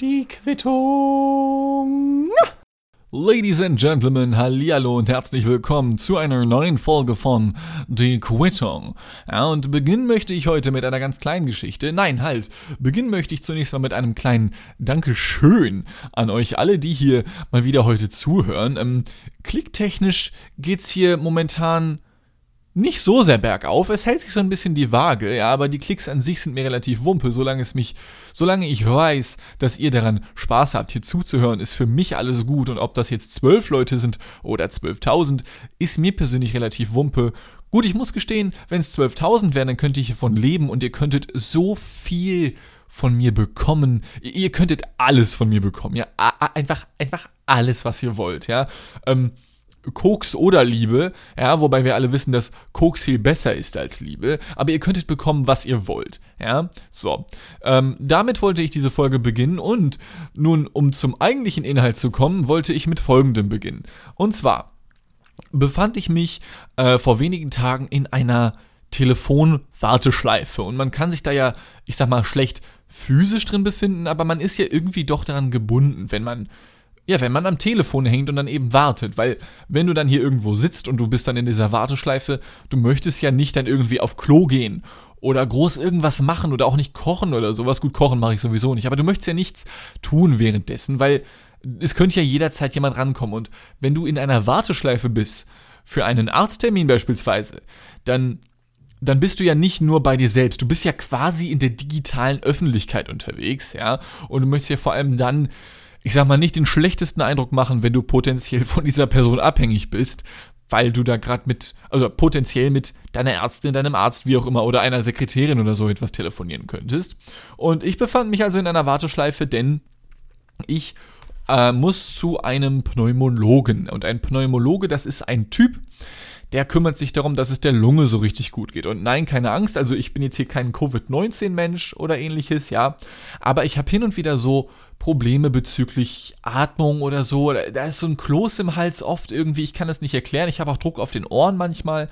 Die Quittung. Ladies and Gentlemen, hallihallo und herzlich willkommen zu einer neuen Folge von Die Quittung. Ja, und beginnen möchte ich heute mit einer ganz kleinen Geschichte. Nein, halt. Beginnen möchte ich zunächst mal mit einem kleinen Dankeschön an euch alle, die hier mal wieder heute zuhören. Ähm, klicktechnisch geht's hier momentan nicht so sehr bergauf. Es hält sich so ein bisschen die Waage, ja, aber die Klicks an sich sind mir relativ wumpe. Solange es mich, solange ich weiß, dass ihr daran Spaß habt, hier zuzuhören, ist für mich alles gut. Und ob das jetzt zwölf Leute sind oder 12.000, ist mir persönlich relativ wumpe. Gut, ich muss gestehen, wenn es 12.000 wären, dann könnte ich hiervon leben und ihr könntet so viel von mir bekommen. Ihr könntet alles von mir bekommen, ja. Einfach, einfach alles, was ihr wollt, ja. Ähm, Koks oder Liebe, ja, wobei wir alle wissen, dass Koks viel besser ist als Liebe, aber ihr könntet bekommen, was ihr wollt, ja, so. Ähm, damit wollte ich diese Folge beginnen und nun, um zum eigentlichen Inhalt zu kommen, wollte ich mit folgendem beginnen. Und zwar befand ich mich äh, vor wenigen Tagen in einer Telefonwarteschleife und man kann sich da ja, ich sag mal, schlecht physisch drin befinden, aber man ist ja irgendwie doch daran gebunden, wenn man ja, wenn man am Telefon hängt und dann eben wartet, weil wenn du dann hier irgendwo sitzt und du bist dann in dieser Warteschleife, du möchtest ja nicht dann irgendwie auf Klo gehen oder groß irgendwas machen oder auch nicht kochen oder sowas. Gut, kochen mache ich sowieso nicht, aber du möchtest ja nichts tun währenddessen, weil es könnte ja jederzeit jemand rankommen. Und wenn du in einer Warteschleife bist, für einen Arzttermin beispielsweise, dann dann bist du ja nicht nur bei dir selbst, du bist ja quasi in der digitalen Öffentlichkeit unterwegs, ja, und du möchtest ja vor allem dann ich sag mal, nicht den schlechtesten Eindruck machen, wenn du potenziell von dieser Person abhängig bist, weil du da gerade mit, also potenziell mit deiner Ärztin, deinem Arzt, wie auch immer, oder einer Sekretärin oder so etwas telefonieren könntest. Und ich befand mich also in einer Warteschleife, denn ich äh, muss zu einem Pneumologen. Und ein Pneumologe, das ist ein Typ, der kümmert sich darum, dass es der Lunge so richtig gut geht. Und nein, keine Angst, also ich bin jetzt hier kein Covid-19-Mensch oder ähnliches, ja. Aber ich habe hin und wieder so Probleme bezüglich Atmung oder so. Da ist so ein Kloß im Hals oft irgendwie, ich kann das nicht erklären. Ich habe auch Druck auf den Ohren manchmal.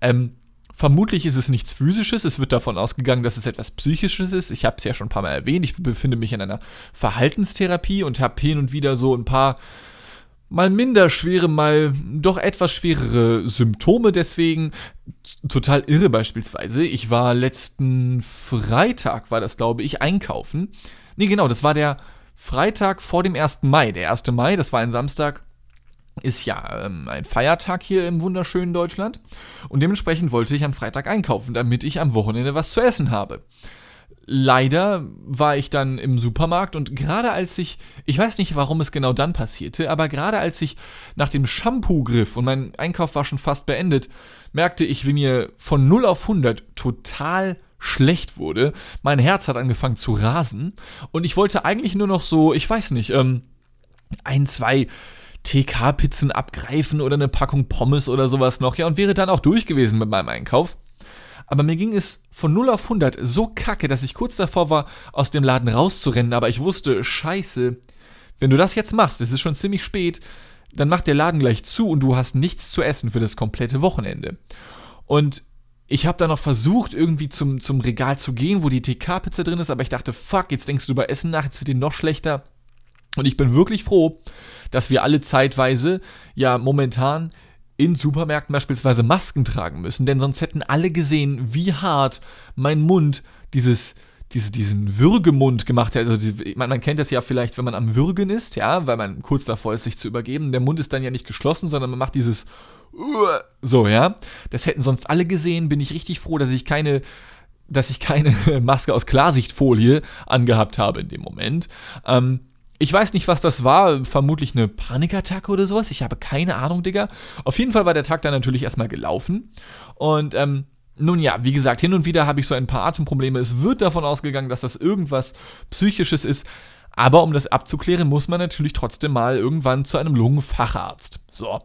Ähm, Vermutlich ist es nichts Physisches, es wird davon ausgegangen, dass es etwas Psychisches ist. Ich habe es ja schon ein paar Mal erwähnt, ich befinde mich in einer Verhaltenstherapie und habe hin und wieder so ein paar mal minder schwere, mal doch etwas schwerere Symptome. Deswegen total irre beispielsweise. Ich war letzten Freitag, war das glaube ich, einkaufen. Nee, genau, das war der Freitag vor dem 1. Mai. Der 1. Mai, das war ein Samstag, ist ja ähm, ein Feiertag hier im wunderschönen Deutschland. Und dementsprechend wollte ich am Freitag einkaufen, damit ich am Wochenende was zu essen habe leider war ich dann im Supermarkt und gerade als ich, ich weiß nicht, warum es genau dann passierte, aber gerade als ich nach dem Shampoo griff und mein Einkauf war schon fast beendet, merkte ich, wie mir von 0 auf 100 total schlecht wurde. Mein Herz hat angefangen zu rasen und ich wollte eigentlich nur noch so, ich weiß nicht, ähm, ein, zwei TK-Pizzen abgreifen oder eine Packung Pommes oder sowas noch, ja, und wäre dann auch durch gewesen mit meinem Einkauf. Aber mir ging es von 0 auf 100 so kacke, dass ich kurz davor war, aus dem Laden rauszurennen. Aber ich wusste, scheiße, wenn du das jetzt machst, es ist schon ziemlich spät, dann macht der Laden gleich zu und du hast nichts zu essen für das komplette Wochenende. Und ich habe dann noch versucht, irgendwie zum, zum Regal zu gehen, wo die TK-Pizza drin ist, aber ich dachte, fuck, jetzt denkst du über Essen nach, jetzt wird dir noch schlechter. Und ich bin wirklich froh, dass wir alle zeitweise, ja momentan, in Supermärkten beispielsweise Masken tragen müssen, denn sonst hätten alle gesehen, wie hart mein Mund dieses diese, diesen Würgemund gemacht hat. Also die, man, man, kennt das ja vielleicht, wenn man am Würgen ist, ja, weil man kurz davor ist, sich zu übergeben. Der Mund ist dann ja nicht geschlossen, sondern man macht dieses so, ja. Das hätten sonst alle gesehen. Bin ich richtig froh, dass ich keine, dass ich keine Maske aus Klarsichtfolie angehabt habe in dem Moment. Ähm, ich weiß nicht, was das war. Vermutlich eine Panikattacke oder sowas. Ich habe keine Ahnung, Digga. Auf jeden Fall war der Tag dann natürlich erstmal gelaufen. Und ähm, nun ja, wie gesagt, hin und wieder habe ich so ein paar Atemprobleme. Es wird davon ausgegangen, dass das irgendwas Psychisches ist. Aber um das abzuklären, muss man natürlich trotzdem mal irgendwann zu einem Lungenfacharzt. So.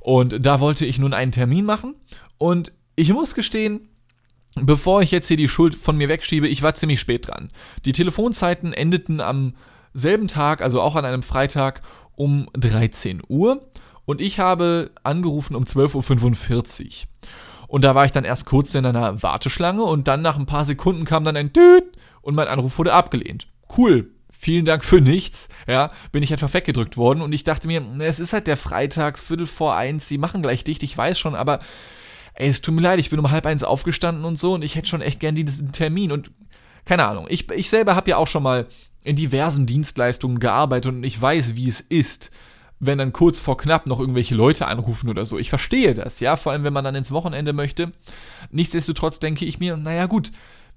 Und da wollte ich nun einen Termin machen. Und ich muss gestehen, bevor ich jetzt hier die Schuld von mir wegschiebe, ich war ziemlich spät dran. Die Telefonzeiten endeten am selben Tag, also auch an einem Freitag um 13 Uhr. Und ich habe angerufen um 12.45 Uhr. Und da war ich dann erst kurz in einer Warteschlange und dann nach ein paar Sekunden kam dann ein Düt und mein Anruf wurde abgelehnt. Cool, vielen Dank für nichts, ja, bin ich einfach weggedrückt worden und ich dachte mir, es ist halt der Freitag, Viertel vor eins, sie machen gleich dicht, ich weiß schon, aber ey, es tut mir leid, ich bin um halb eins aufgestanden und so und ich hätte schon echt gern diesen Termin und keine Ahnung, ich, ich selber habe ja auch schon mal in diversen Dienstleistungen gearbeitet und ich weiß, wie es ist, wenn dann kurz vor knapp noch irgendwelche Leute anrufen oder so. Ich verstehe das, ja, vor allem wenn man dann ins Wochenende möchte. Nichtsdestotrotz denke ich mir, naja gut,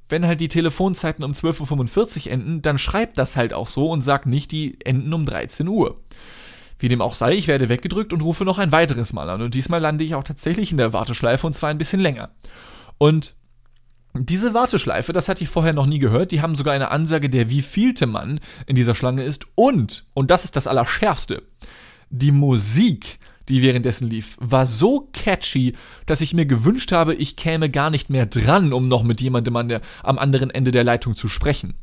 wenn halt die Telefonzeiten um 12.45 Uhr enden, dann schreibt das halt auch so und sagt nicht, die enden um 13 Uhr. Wie dem auch sei, ich werde weggedrückt und rufe noch ein weiteres Mal an. Und diesmal lande ich auch tatsächlich in der Warteschleife und zwar ein bisschen länger. Und diese Warteschleife, das hatte ich vorher noch nie gehört, die haben sogar eine Ansage, der wievielte Mann in dieser Schlange ist. Und, und das ist das Allerschärfste, die Musik, die währenddessen lief, war so catchy, dass ich mir gewünscht habe, ich käme gar nicht mehr dran, um noch mit jemandem an der, am anderen Ende der Leitung zu sprechen.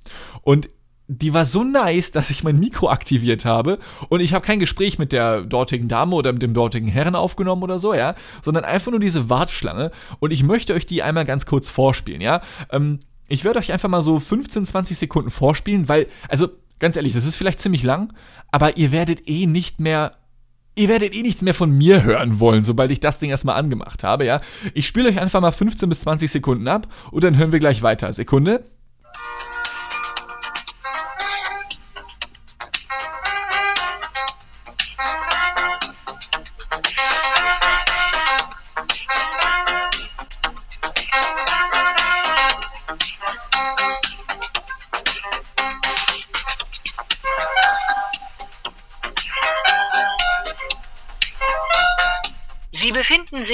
Und die war so nice, dass ich mein Mikro aktiviert habe und ich habe kein Gespräch mit der dortigen Dame oder mit dem dortigen Herrn aufgenommen oder so, ja, sondern einfach nur diese Warteschlange und ich möchte euch die einmal ganz kurz vorspielen, ja. Ähm, ich werde euch einfach mal so 15, 20 Sekunden vorspielen, weil, also ganz ehrlich, das ist vielleicht ziemlich lang, aber ihr werdet eh nicht mehr Ihr werdet eh nichts mehr von mir hören wollen, sobald ich das Ding erstmal angemacht habe, ja. Ich spiele euch einfach mal 15 bis 20 Sekunden ab und dann hören wir gleich weiter. Sekunde.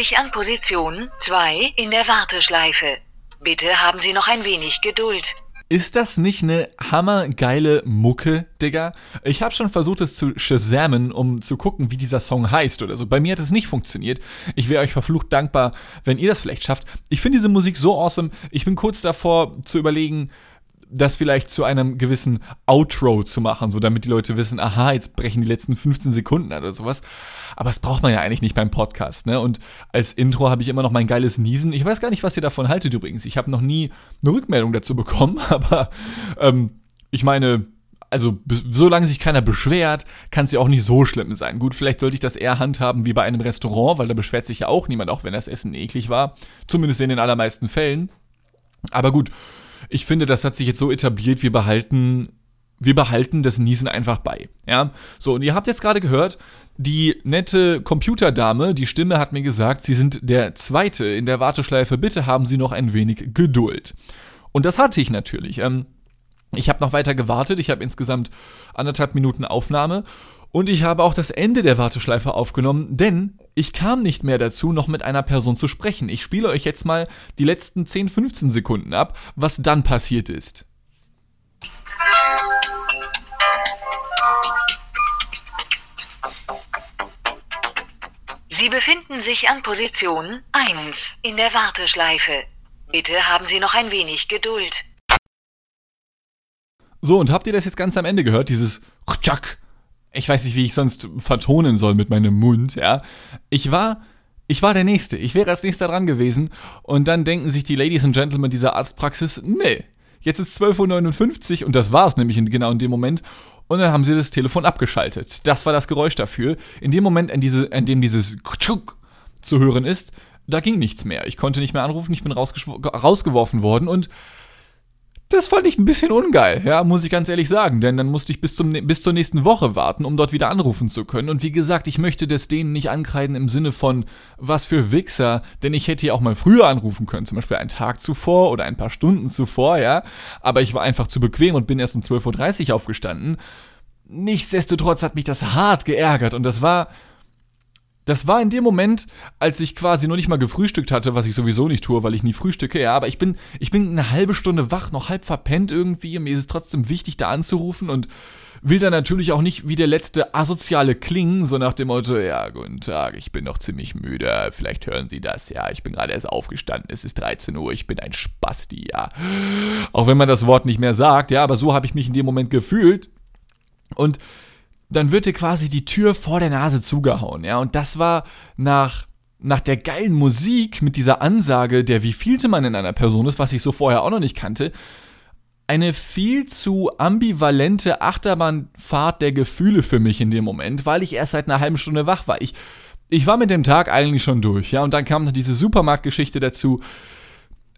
Sich an Position 2 in der Warteschleife. Bitte haben Sie noch ein wenig Geduld. Ist das nicht eine hammergeile Mucke, Digga? Ich habe schon versucht, es zu shazamen, um zu gucken, wie dieser Song heißt oder so. Bei mir hat es nicht funktioniert. Ich wäre euch verflucht dankbar, wenn ihr das vielleicht schafft. Ich finde diese Musik so awesome. Ich bin kurz davor zu überlegen, das vielleicht zu einem gewissen Outro zu machen, so damit die Leute wissen, aha, jetzt brechen die letzten 15 Sekunden oder sowas. Aber das braucht man ja eigentlich nicht beim Podcast, ne? Und als Intro habe ich immer noch mein geiles Niesen. Ich weiß gar nicht, was ihr davon haltet übrigens. Ich habe noch nie eine Rückmeldung dazu bekommen, aber ähm, ich meine, also solange sich keiner beschwert, kann es ja auch nicht so schlimm sein. Gut, vielleicht sollte ich das eher handhaben wie bei einem Restaurant, weil da beschwert sich ja auch niemand, auch wenn das Essen eklig war. Zumindest in den allermeisten Fällen. Aber gut, ich finde, das hat sich jetzt so etabliert, wir behalten, wir behalten das Niesen einfach bei. Ja, so, und ihr habt jetzt gerade gehört, die nette Computerdame, die Stimme hat mir gesagt, Sie sind der Zweite in der Warteschleife, bitte haben Sie noch ein wenig Geduld. Und das hatte ich natürlich. Ähm, ich habe noch weiter gewartet, ich habe insgesamt anderthalb Minuten Aufnahme und ich habe auch das Ende der Warteschleife aufgenommen, denn ich kam nicht mehr dazu, noch mit einer Person zu sprechen. Ich spiele euch jetzt mal die letzten 10, 15 Sekunden ab, was dann passiert ist. Sie befinden sich an Position 1 in der Warteschleife. Bitte haben Sie noch ein wenig Geduld. So, und habt ihr das jetzt ganz am Ende gehört? Dieses Tschak. Ich weiß nicht, wie ich sonst vertonen soll mit meinem Mund, ja. Ich war, ich war der Nächste. Ich wäre als Nächster dran gewesen. Und dann denken sich die Ladies and Gentlemen dieser Arztpraxis, nee, jetzt ist 12.59 Uhr und das war es nämlich in, genau in dem Moment. Und dann haben sie das Telefon abgeschaltet. Das war das Geräusch dafür. In dem Moment, in, diese, in dem dieses zu hören ist, da ging nichts mehr. Ich konnte nicht mehr anrufen, ich bin rausgeworfen worden und das fand ich ein bisschen ungeil, ja, muss ich ganz ehrlich sagen, denn dann musste ich bis, zum, bis zur nächsten Woche warten, um dort wieder anrufen zu können. Und wie gesagt, ich möchte das denen nicht ankreiden im Sinne von, was für Wichser, denn ich hätte ja auch mal früher anrufen können, zum Beispiel einen Tag zuvor oder ein paar Stunden zuvor, ja. Aber ich war einfach zu bequem und bin erst um 12.30 Uhr aufgestanden. Nichtsdestotrotz hat mich das hart geärgert und das war das war in dem Moment, als ich quasi noch nicht mal gefrühstückt hatte, was ich sowieso nicht tue, weil ich nie frühstücke, ja, aber ich bin, ich bin eine halbe Stunde wach, noch halb verpennt irgendwie, und mir ist es trotzdem wichtig, da anzurufen und will dann natürlich auch nicht wie der letzte asoziale klingen, so nach dem Motto, ja, guten Tag, ich bin noch ziemlich müde, vielleicht hören Sie das, ja, ich bin gerade erst aufgestanden, es ist 13 Uhr, ich bin ein Spasti, ja. Auch wenn man das Wort nicht mehr sagt, ja, aber so habe ich mich in dem Moment gefühlt. Und dann wird dir quasi die Tür vor der Nase zugehauen, ja. Und das war nach, nach der geilen Musik mit dieser Ansage, der wievielte man in einer Person ist, was ich so vorher auch noch nicht kannte, eine viel zu ambivalente Achterbahnfahrt der Gefühle für mich in dem Moment, weil ich erst seit einer halben Stunde wach war. Ich, ich war mit dem Tag eigentlich schon durch, ja, und dann kam noch diese Supermarktgeschichte dazu.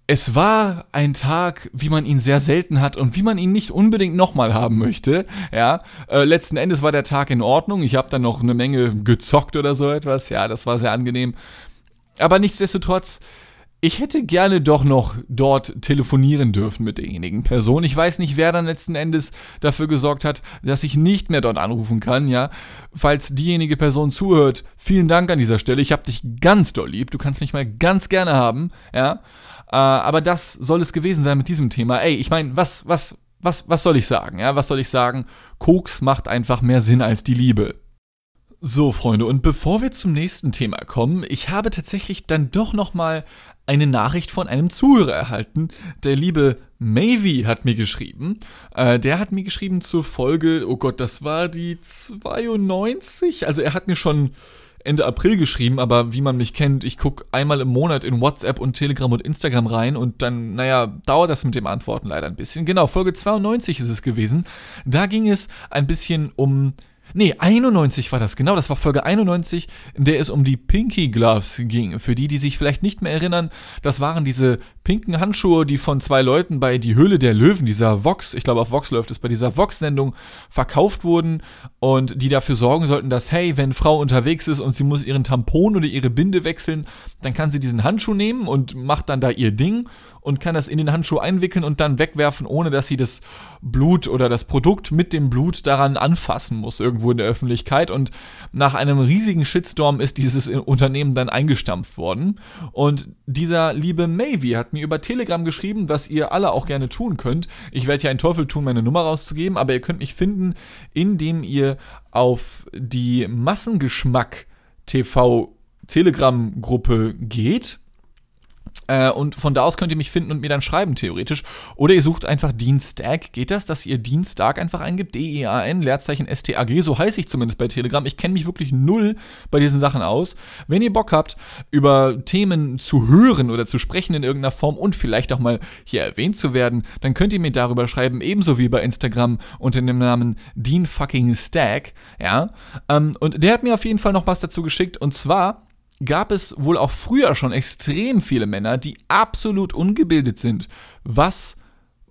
Es war ein Tag, wie man ihn sehr selten hat und wie man ihn nicht unbedingt nochmal haben möchte. Ja, äh, letzten Endes war der Tag in Ordnung. Ich habe dann noch eine Menge gezockt oder so etwas. Ja, das war sehr angenehm. Aber nichtsdestotrotz, ich hätte gerne doch noch dort telefonieren dürfen mit derjenigen Person. Ich weiß nicht, wer dann letzten Endes dafür gesorgt hat, dass ich nicht mehr dort anrufen kann, ja. Falls diejenige Person zuhört, vielen Dank an dieser Stelle. Ich habe dich ganz doll lieb. Du kannst mich mal ganz gerne haben, ja. Äh, aber das soll es gewesen sein mit diesem Thema. Ey, ich meine, was, was, was, was soll ich sagen? Ja, was soll ich sagen? Koks macht einfach mehr Sinn als die Liebe. So, Freunde, und bevor wir zum nächsten Thema kommen, ich habe tatsächlich dann doch nochmal eine Nachricht von einem Zuhörer erhalten. Der liebe Mavy hat mir geschrieben. Äh, der hat mir geschrieben zur Folge, oh Gott, das war die 92. Also er hat mir schon Ende April geschrieben, aber wie man mich kennt, ich gucke einmal im Monat in WhatsApp und Telegram und Instagram rein und dann, naja, dauert das mit dem Antworten leider ein bisschen. Genau, Folge 92 ist es gewesen. Da ging es ein bisschen um Nee, 91 war das, genau, das war Folge 91, in der es um die Pinky Gloves ging. Für die, die sich vielleicht nicht mehr erinnern, das waren diese pinken Handschuhe, die von zwei Leuten bei Die Höhle der Löwen, dieser Vox, ich glaube auf Vox läuft es, bei dieser Vox-Sendung verkauft wurden und die dafür sorgen sollten, dass, hey, wenn Frau unterwegs ist und sie muss ihren Tampon oder ihre Binde wechseln, dann kann sie diesen Handschuh nehmen und macht dann da ihr Ding und kann das in den Handschuh einwickeln und dann wegwerfen, ohne dass sie das Blut oder das Produkt mit dem Blut daran anfassen muss, irgendwo in der Öffentlichkeit. Und nach einem riesigen Shitstorm ist dieses Unternehmen dann eingestampft worden. Und dieser liebe Mavy hat mir über Telegram geschrieben, was ihr alle auch gerne tun könnt. Ich werde ja einen Teufel tun, meine Nummer rauszugeben, aber ihr könnt mich finden, indem ihr auf die Massengeschmack TV Telegram-Gruppe geht äh, und von da aus könnt ihr mich finden und mir dann schreiben, theoretisch. Oder ihr sucht einfach Dienstag. Geht das, dass ihr Dienstag einfach eingibt? D-E-A-N, Leerzeichen S-T-A-G. So heiße ich zumindest bei Telegram. Ich kenne mich wirklich null bei diesen Sachen aus. Wenn ihr Bock habt, über Themen zu hören oder zu sprechen in irgendeiner Form und vielleicht auch mal hier erwähnt zu werden, dann könnt ihr mir darüber schreiben, ebenso wie bei Instagram unter dem Namen Dean fucking Stack. Ja. Ähm, und der hat mir auf jeden Fall noch was dazu geschickt. Und zwar gab es wohl auch früher schon extrem viele Männer, die absolut ungebildet sind, was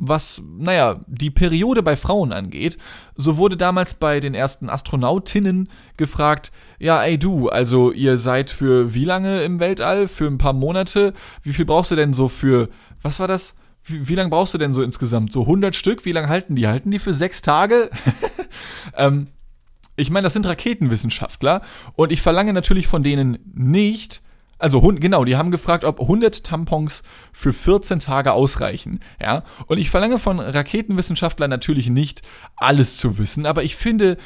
was, naja, die Periode bei Frauen angeht. So wurde damals bei den ersten Astronautinnen gefragt, ja, ey du, also ihr seid für wie lange im Weltall? Für ein paar Monate? Wie viel brauchst du denn so für, was war das? Wie, wie lange brauchst du denn so insgesamt? So 100 Stück? Wie lange halten die? Halten die für sechs Tage? ähm, ich meine, das sind Raketenwissenschaftler und ich verlange natürlich von denen nicht, also genau, die haben gefragt, ob 100 Tampons für 14 Tage ausreichen, ja? Und ich verlange von Raketenwissenschaftlern natürlich nicht alles zu wissen, aber ich finde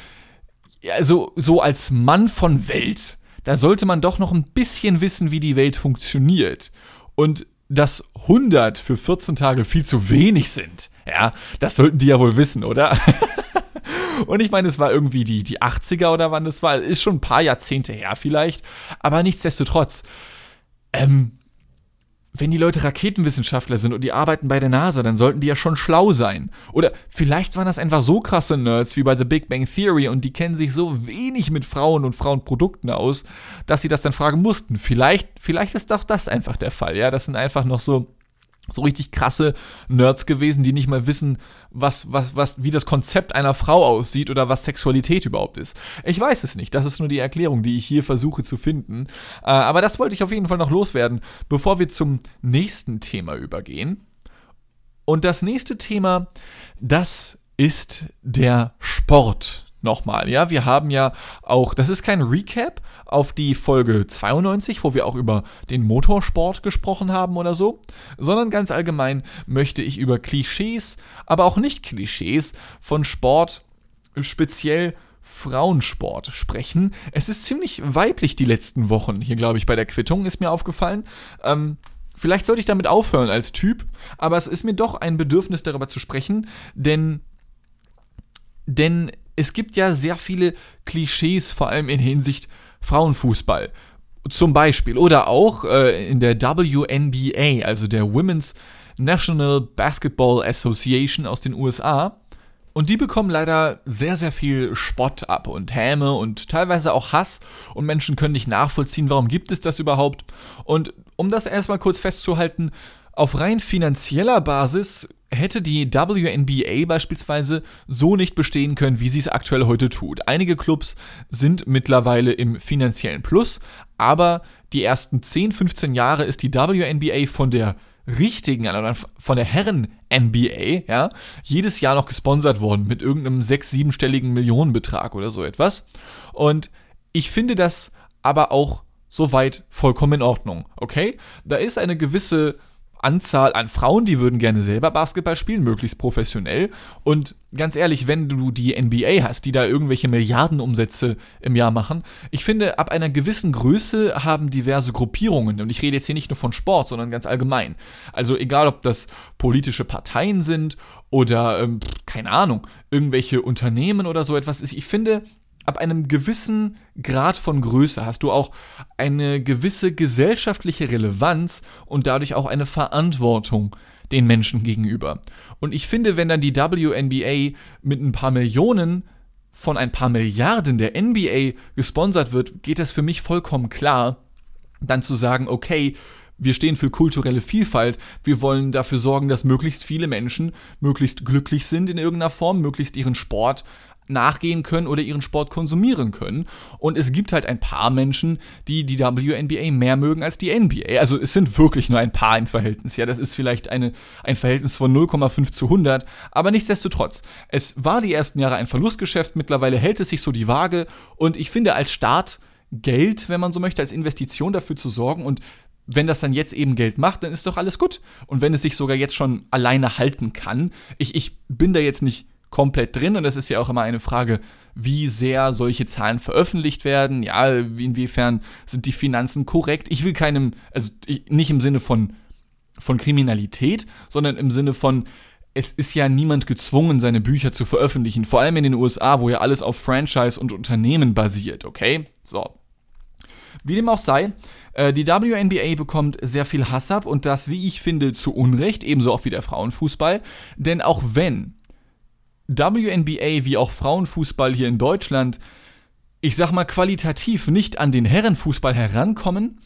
also so als Mann von Welt, da sollte man doch noch ein bisschen wissen, wie die Welt funktioniert. Und dass 100 für 14 Tage viel zu wenig sind, ja, das sollten die ja wohl wissen, oder? Und ich meine, es war irgendwie die, die 80er oder wann das war. Ist schon ein paar Jahrzehnte her vielleicht. Aber nichtsdestotrotz, ähm, wenn die Leute Raketenwissenschaftler sind und die arbeiten bei der NASA, dann sollten die ja schon schlau sein. Oder vielleicht waren das einfach so krasse Nerds wie bei The Big Bang Theory und die kennen sich so wenig mit Frauen und Frauenprodukten aus, dass sie das dann fragen mussten. Vielleicht, vielleicht ist doch das einfach der Fall, ja. Das sind einfach noch so so richtig krasse Nerds gewesen, die nicht mal wissen, was, was, was, wie das Konzept einer Frau aussieht oder was Sexualität überhaupt ist. Ich weiß es nicht. Das ist nur die Erklärung, die ich hier versuche zu finden. Äh, aber das wollte ich auf jeden Fall noch loswerden, bevor wir zum nächsten Thema übergehen. Und das nächste Thema, das ist der Sport nochmal. Ja, wir haben ja auch, das ist kein Recap auf die Folge 92, wo wir auch über den Motorsport gesprochen haben oder so, sondern ganz allgemein möchte ich über Klischees, aber auch nicht Klischees von Sport, speziell Frauensport sprechen. Es ist ziemlich weiblich die letzten Wochen. Hier, glaube ich, bei der Quittung ist mir aufgefallen. Ähm, vielleicht sollte ich damit aufhören als Typ, aber es ist mir doch ein Bedürfnis, darüber zu sprechen, denn, denn es gibt ja sehr viele Klischees, vor allem in Hinsicht Frauenfußball. Zum Beispiel. Oder auch äh, in der WNBA, also der Women's National Basketball Association aus den USA. Und die bekommen leider sehr, sehr viel Spott ab und Häme und teilweise auch Hass. Und Menschen können nicht nachvollziehen, warum gibt es das überhaupt. Und um das erstmal kurz festzuhalten, auf rein finanzieller Basis hätte die WNBA beispielsweise so nicht bestehen können, wie sie es aktuell heute tut. Einige Clubs sind mittlerweile im finanziellen Plus, aber die ersten 10, 15 Jahre ist die WNBA von der richtigen, also von der Herren-NBA, ja, jedes Jahr noch gesponsert worden mit irgendeinem sechs-, siebenstelligen Millionenbetrag oder so etwas. Und ich finde das aber auch soweit vollkommen in Ordnung, okay? Da ist eine gewisse Anzahl an Frauen, die würden gerne selber Basketball spielen, möglichst professionell. Und ganz ehrlich, wenn du die NBA hast, die da irgendwelche Milliardenumsätze im Jahr machen, ich finde, ab einer gewissen Größe haben diverse Gruppierungen, und ich rede jetzt hier nicht nur von Sport, sondern ganz allgemein. Also egal, ob das politische Parteien sind oder, ähm, keine Ahnung, irgendwelche Unternehmen oder so etwas ist, ich finde, ab einem gewissen Grad von Größe hast du auch eine gewisse gesellschaftliche Relevanz und dadurch auch eine Verantwortung den Menschen gegenüber. Und ich finde, wenn dann die WNBA mit ein paar Millionen von ein paar Milliarden der NBA gesponsert wird, geht das für mich vollkommen klar, dann zu sagen, okay, wir stehen für kulturelle Vielfalt, wir wollen dafür sorgen, dass möglichst viele Menschen möglichst glücklich sind in irgendeiner Form, möglichst ihren Sport nachgehen können oder ihren Sport konsumieren können. Und es gibt halt ein paar Menschen, die die WNBA mehr mögen als die NBA. Also es sind wirklich nur ein paar im Verhältnis. Ja, das ist vielleicht eine, ein Verhältnis von 0,5 zu 100. Aber nichtsdestotrotz, es war die ersten Jahre ein Verlustgeschäft. Mittlerweile hält es sich so die Waage. Und ich finde als Start Geld, wenn man so möchte, als Investition dafür zu sorgen und wenn das dann jetzt eben Geld macht, dann ist doch alles gut. Und wenn es sich sogar jetzt schon alleine halten kann, ich, ich bin da jetzt nicht komplett drin und es ist ja auch immer eine Frage, wie sehr solche Zahlen veröffentlicht werden, ja, inwiefern sind die Finanzen korrekt. Ich will keinem, also ich, nicht im Sinne von, von Kriminalität, sondern im Sinne von, es ist ja niemand gezwungen, seine Bücher zu veröffentlichen, vor allem in den USA, wo ja alles auf Franchise und Unternehmen basiert, okay? So. Wie dem auch sei, äh, die WNBA bekommt sehr viel Hass ab und das, wie ich finde, zu Unrecht, ebenso auch wie der Frauenfußball. Denn auch wenn WNBA wie auch Frauenfußball hier in Deutschland, ich sag mal qualitativ nicht an den Herrenfußball herankommen,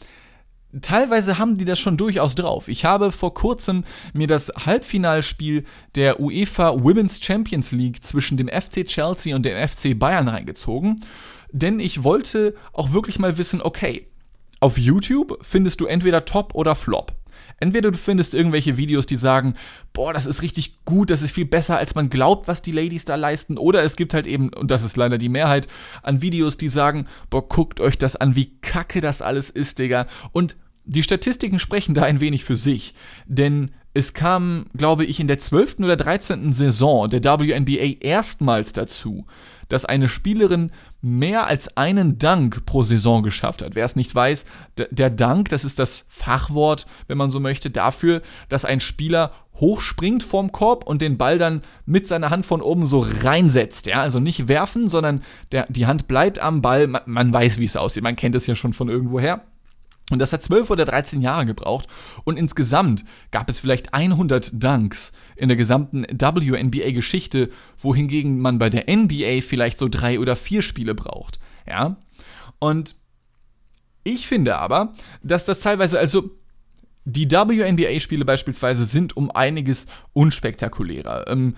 teilweise haben die das schon durchaus drauf. Ich habe vor kurzem mir das Halbfinalspiel der UEFA Women's Champions League zwischen dem FC Chelsea und dem FC Bayern reingezogen, denn ich wollte auch wirklich mal wissen, okay, auf YouTube findest du entweder Top oder Flop. Entweder du findest irgendwelche Videos, die sagen, boah, das ist richtig gut, das ist viel besser, als man glaubt, was die Ladies da leisten. Oder es gibt halt eben, und das ist leider die Mehrheit, an Videos, die sagen, boah, guckt euch das an, wie kacke das alles ist, Digga. Und die Statistiken sprechen da ein wenig für sich. Denn es kam, glaube ich, in der 12. oder 13. Saison der WNBA erstmals dazu, dass eine Spielerin mehr als einen Dank pro Saison geschafft hat. Wer es nicht weiß, der Dank, das ist das Fachwort, wenn man so möchte, dafür, dass ein Spieler hochspringt vorm Korb und den Ball dann mit seiner Hand von oben so reinsetzt. Ja, also nicht werfen, sondern der, die Hand bleibt am Ball. Man, man weiß, wie es aussieht. Man kennt es ja schon von irgendwoher. Und das hat 12 oder 13 Jahre gebraucht. Und insgesamt gab es vielleicht 100 Dunks in der gesamten WNBA-Geschichte, wohingegen man bei der NBA vielleicht so drei oder vier Spiele braucht. Ja. Und ich finde aber, dass das teilweise, also die WNBA-Spiele beispielsweise sind um einiges unspektakulärer. Ähm,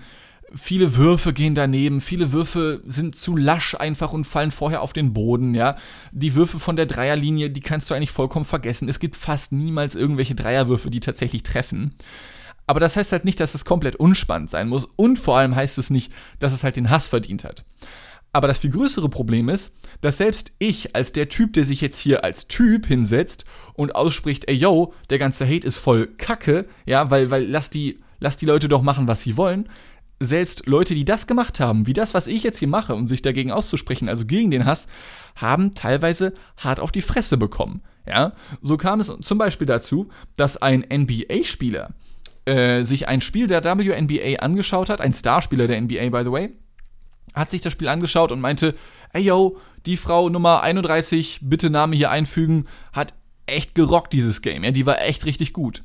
viele Würfe gehen daneben, viele Würfe sind zu lasch einfach und fallen vorher auf den Boden, ja. Die Würfe von der Dreierlinie, die kannst du eigentlich vollkommen vergessen. Es gibt fast niemals irgendwelche Dreierwürfe, die tatsächlich treffen. Aber das heißt halt nicht, dass es komplett unspannend sein muss und vor allem heißt es nicht, dass es halt den Hass verdient hat. Aber das viel größere Problem ist, dass selbst ich als der Typ, der sich jetzt hier als Typ hinsetzt und ausspricht, ey yo, der ganze Hate ist voll Kacke, ja, weil, weil lass die, lass die Leute doch machen, was sie wollen, selbst Leute, die das gemacht haben, wie das, was ich jetzt hier mache, um sich dagegen auszusprechen, also gegen den Hass, haben teilweise hart auf die Fresse bekommen. Ja, so kam es zum Beispiel dazu, dass ein NBA-Spieler äh, sich ein Spiel der WNBA angeschaut hat, ein Starspieler der NBA, by the way, hat sich das Spiel angeschaut und meinte, ey yo, die Frau Nummer 31, bitte Name hier einfügen, hat echt gerockt dieses Game, ja, die war echt richtig gut.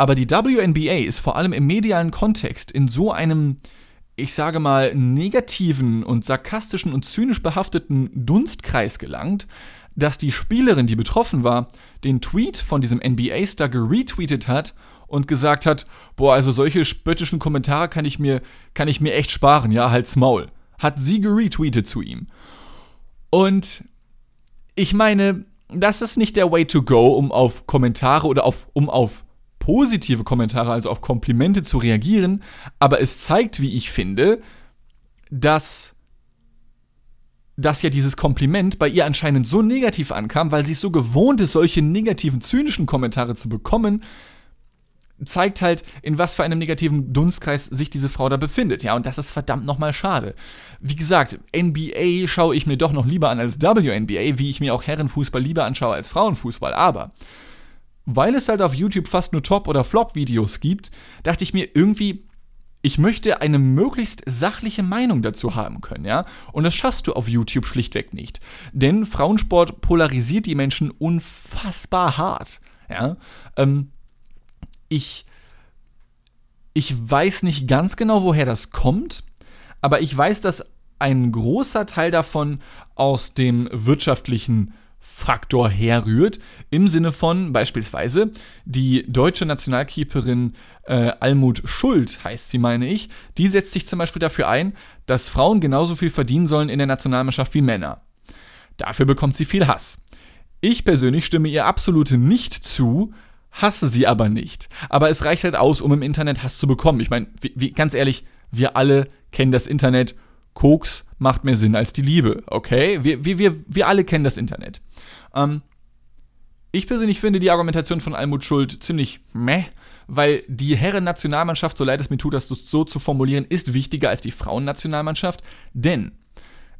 Aber die WNBA ist vor allem im medialen Kontext in so einem, ich sage mal, negativen und sarkastischen und zynisch behafteten Dunstkreis gelangt, dass die Spielerin, die betroffen war, den Tweet von diesem NBA-Star geretweetet hat und gesagt hat, boah, also solche spöttischen Kommentare kann ich mir, kann ich mir echt sparen, ja, halt's Maul. Hat sie geretweetet zu ihm. Und ich meine, das ist nicht der Way to go, um auf Kommentare oder auf, um auf positive Kommentare, also auf Komplimente zu reagieren, aber es zeigt, wie ich finde, dass dass ja dieses Kompliment bei ihr anscheinend so negativ ankam, weil sie es so gewohnt ist, solche negativen, zynischen Kommentare zu bekommen, zeigt halt, in was für einem negativen Dunstkreis sich diese Frau da befindet. Ja, und das ist verdammt nochmal schade. Wie gesagt, NBA schaue ich mir doch noch lieber an als WNBA, wie ich mir auch Herrenfußball lieber anschaue als Frauenfußball. Aber weil es halt auf YouTube fast nur Top- oder Flop-Videos gibt, dachte ich mir irgendwie, ich möchte eine möglichst sachliche Meinung dazu haben können, ja? Und das schaffst du auf YouTube schlichtweg nicht. Denn Frauensport polarisiert die Menschen unfassbar hart, ja? Ähm, ich, ich weiß nicht ganz genau, woher das kommt, aber ich weiß, dass ein großer Teil davon aus dem wirtschaftlichen Faktor herrührt. Im Sinne von beispielsweise die deutsche Nationalkeeperin äh, Almut Schuld, heißt sie, meine ich, die setzt sich zum Beispiel dafür ein, dass Frauen genauso viel verdienen sollen in der Nationalmannschaft wie Männer. Dafür bekommt sie viel Hass. Ich persönlich stimme ihr absolut nicht zu, hasse sie aber nicht. Aber es reicht halt aus, um im Internet Hass zu bekommen. Ich meine, ganz ehrlich, wir alle kennen das Internet. Koks macht mehr Sinn als die Liebe, okay? Wir, wir, wir, wir alle kennen das Internet. Ähm, ich persönlich finde die Argumentation von Almut Schuld ziemlich meh, weil die Herren-Nationalmannschaft, so leid es mir tut, das so zu formulieren, ist wichtiger als die Frauen-Nationalmannschaft, denn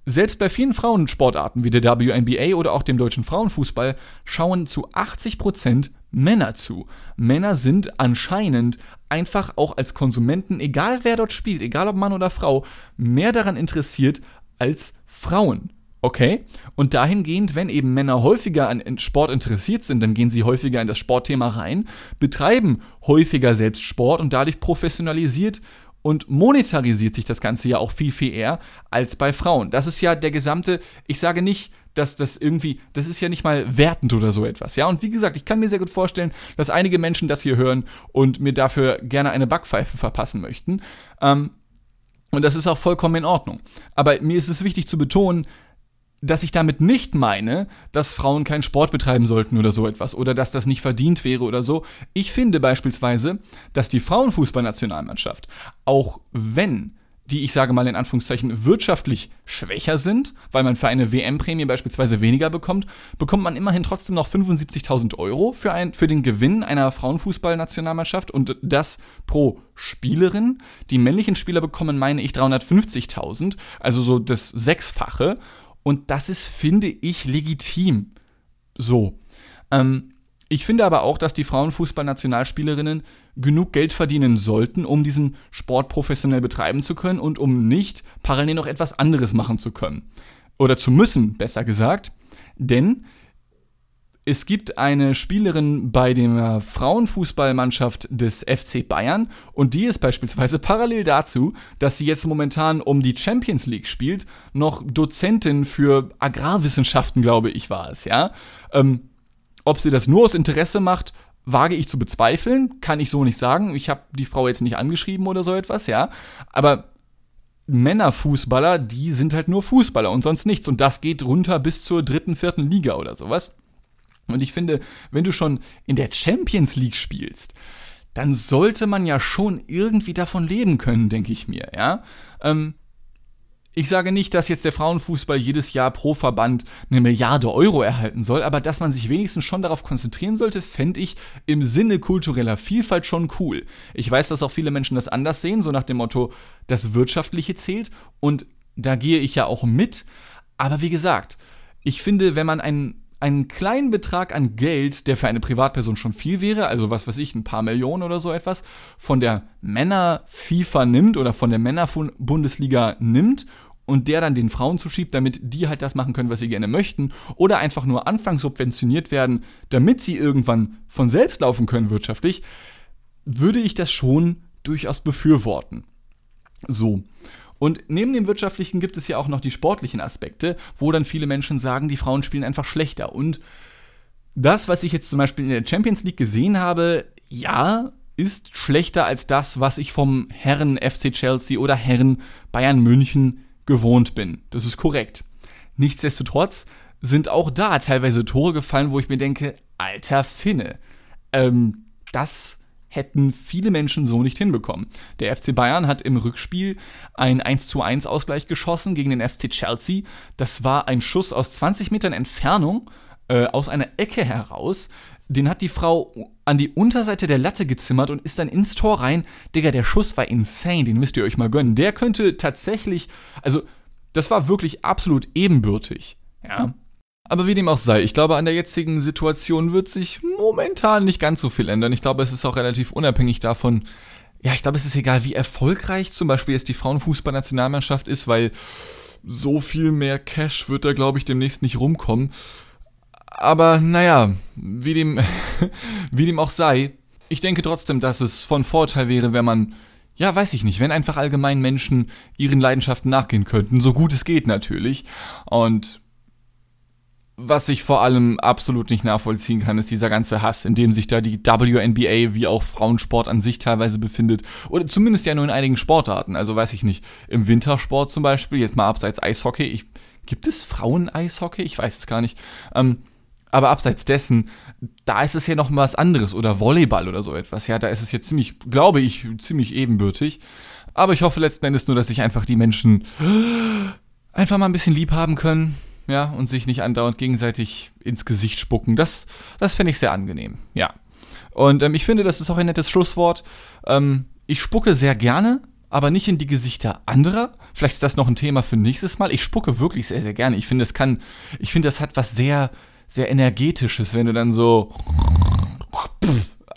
selbst bei vielen Frauensportarten wie der WNBA oder auch dem deutschen Frauenfußball schauen zu 80% Männer zu. Männer sind anscheinend einfach auch als Konsumenten, egal wer dort spielt, egal ob Mann oder Frau, mehr daran interessiert als Frauen. Okay? Und dahingehend, wenn eben Männer häufiger an Sport interessiert sind, dann gehen sie häufiger in das Sportthema rein, betreiben häufiger selbst Sport und dadurch professionalisiert und monetarisiert sich das Ganze ja auch viel, viel eher als bei Frauen. Das ist ja der gesamte, ich sage nicht, dass das irgendwie, das ist ja nicht mal wertend oder so etwas, ja. Und wie gesagt, ich kann mir sehr gut vorstellen, dass einige Menschen das hier hören und mir dafür gerne eine Backpfeife verpassen möchten. Ähm, und das ist auch vollkommen in Ordnung. Aber mir ist es wichtig zu betonen, dass ich damit nicht meine, dass Frauen keinen Sport betreiben sollten oder so etwas oder dass das nicht verdient wäre oder so. Ich finde beispielsweise, dass die Frauenfußballnationalmannschaft, auch wenn die, ich sage mal in Anführungszeichen, wirtschaftlich schwächer sind, weil man für eine WM-Prämie beispielsweise weniger bekommt, bekommt man immerhin trotzdem noch 75.000 Euro für, ein, für den Gewinn einer Frauenfußballnationalmannschaft und das pro Spielerin. Die männlichen Spieler bekommen, meine ich, 350.000, also so das Sechsfache. Und das ist, finde ich, legitim. So. Ähm, ich finde aber auch, dass die Frauenfußballnationalspielerinnen genug Geld verdienen sollten, um diesen Sport professionell betreiben zu können und um nicht parallel noch etwas anderes machen zu können. Oder zu müssen, besser gesagt. Denn es gibt eine Spielerin bei der Frauenfußballmannschaft des FC Bayern und die ist beispielsweise parallel dazu, dass sie jetzt momentan um die Champions League spielt, noch Dozentin für Agrarwissenschaften, glaube ich, war es, ja. Ähm, ob sie das nur aus Interesse macht, wage ich zu bezweifeln, kann ich so nicht sagen. Ich habe die Frau jetzt nicht angeschrieben oder so etwas, ja. Aber Männerfußballer, die sind halt nur Fußballer und sonst nichts. Und das geht runter bis zur dritten, vierten Liga oder sowas. Und ich finde, wenn du schon in der Champions League spielst, dann sollte man ja schon irgendwie davon leben können, denke ich mir, ja. Ähm, ich sage nicht, dass jetzt der Frauenfußball jedes Jahr pro Verband eine Milliarde Euro erhalten soll, aber dass man sich wenigstens schon darauf konzentrieren sollte, fände ich im Sinne kultureller Vielfalt schon cool. Ich weiß, dass auch viele Menschen das anders sehen, so nach dem Motto, das Wirtschaftliche zählt und da gehe ich ja auch mit. Aber wie gesagt, ich finde, wenn man einen einen kleinen Betrag an Geld, der für eine Privatperson schon viel wäre, also was weiß ich, ein paar Millionen oder so etwas, von der Männer-FIFA nimmt oder von der Männer-Bundesliga nimmt und der dann den Frauen zuschiebt, damit die halt das machen können, was sie gerne möchten, oder einfach nur anfangs subventioniert werden, damit sie irgendwann von selbst laufen können wirtschaftlich, würde ich das schon durchaus befürworten. So. Und neben dem wirtschaftlichen gibt es ja auch noch die sportlichen Aspekte, wo dann viele Menschen sagen, die Frauen spielen einfach schlechter. Und das, was ich jetzt zum Beispiel in der Champions League gesehen habe, ja, ist schlechter als das, was ich vom Herren FC Chelsea oder Herren Bayern München gewohnt bin. Das ist korrekt. Nichtsdestotrotz sind auch da teilweise Tore gefallen, wo ich mir denke, alter Finne, ähm, das hätten viele Menschen so nicht hinbekommen. Der FC Bayern hat im Rückspiel ein 1 zu 1 Ausgleich geschossen gegen den FC Chelsea. Das war ein Schuss aus 20 Metern Entfernung äh, aus einer Ecke heraus. Den hat die Frau an die Unterseite der Latte gezimmert und ist dann ins Tor rein. Digga, der Schuss war insane, den müsst ihr euch mal gönnen. Der könnte tatsächlich, also das war wirklich absolut ebenbürtig. Ja. Aber wie dem auch sei, ich glaube, an der jetzigen Situation wird sich momentan nicht ganz so viel ändern. Ich glaube, es ist auch relativ unabhängig davon, ja, ich glaube, es ist egal, wie erfolgreich zum Beispiel jetzt die Frauenfußballnationalmannschaft ist, weil so viel mehr Cash wird da, glaube ich, demnächst nicht rumkommen. Aber naja, wie dem, wie dem auch sei, ich denke trotzdem, dass es von Vorteil wäre, wenn man, ja, weiß ich nicht, wenn einfach allgemein Menschen ihren Leidenschaften nachgehen könnten, so gut es geht natürlich. Und was ich vor allem absolut nicht nachvollziehen kann, ist dieser ganze Hass, in dem sich da die WNBA wie auch Frauensport an sich teilweise befindet. Oder zumindest ja nur in einigen Sportarten. Also weiß ich nicht, im Wintersport zum Beispiel, jetzt mal abseits Eishockey. Ich, gibt es Frauen-Eishockey? Ich weiß es gar nicht. Ähm, aber abseits dessen, da ist es ja noch mal was anderes. Oder Volleyball oder so etwas. Ja, da ist es jetzt ziemlich, glaube ich, ziemlich ebenbürtig. Aber ich hoffe letzten Endes nur, dass sich einfach die Menschen einfach mal ein bisschen lieb haben können ja, und sich nicht andauernd gegenseitig ins Gesicht spucken. Das, das finde ich sehr angenehm, ja. Und ähm, ich finde, das ist auch ein nettes Schlusswort. Ähm, ich spucke sehr gerne, aber nicht in die Gesichter anderer. Vielleicht ist das noch ein Thema für nächstes Mal. Ich spucke wirklich sehr, sehr gerne. Ich finde, es kann, ich finde, das hat was sehr, sehr energetisches, wenn du dann so,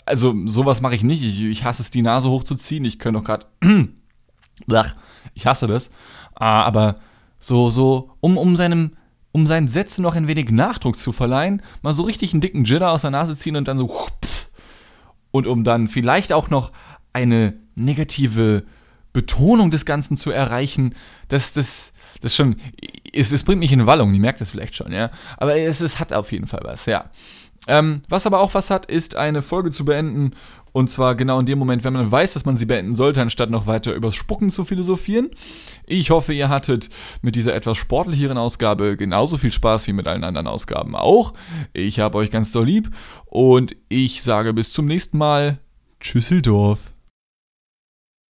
also sowas mache ich nicht. Ich, ich hasse es, die Nase hochzuziehen. Ich könnte auch gerade, ich hasse das. Ah, aber so, so, um, um seinem um seinen Sätzen noch ein wenig Nachdruck zu verleihen, mal so richtig einen dicken Jitter aus der Nase ziehen und dann so und um dann vielleicht auch noch eine negative Betonung des Ganzen zu erreichen, das, das, das schon, es, es bringt mich in Wallung, die merkt das vielleicht schon, ja. Aber es, es hat auf jeden Fall was, ja. Ähm, was aber auch was hat, ist eine Folge zu beenden. Und zwar genau in dem Moment, wenn man weiß, dass man sie beenden sollte, anstatt noch weiter übers Spucken zu philosophieren. Ich hoffe, ihr hattet mit dieser etwas sportlicheren Ausgabe genauso viel Spaß wie mit allen anderen Ausgaben auch. Ich habe euch ganz doll lieb und ich sage bis zum nächsten Mal. Tschüsseldorf.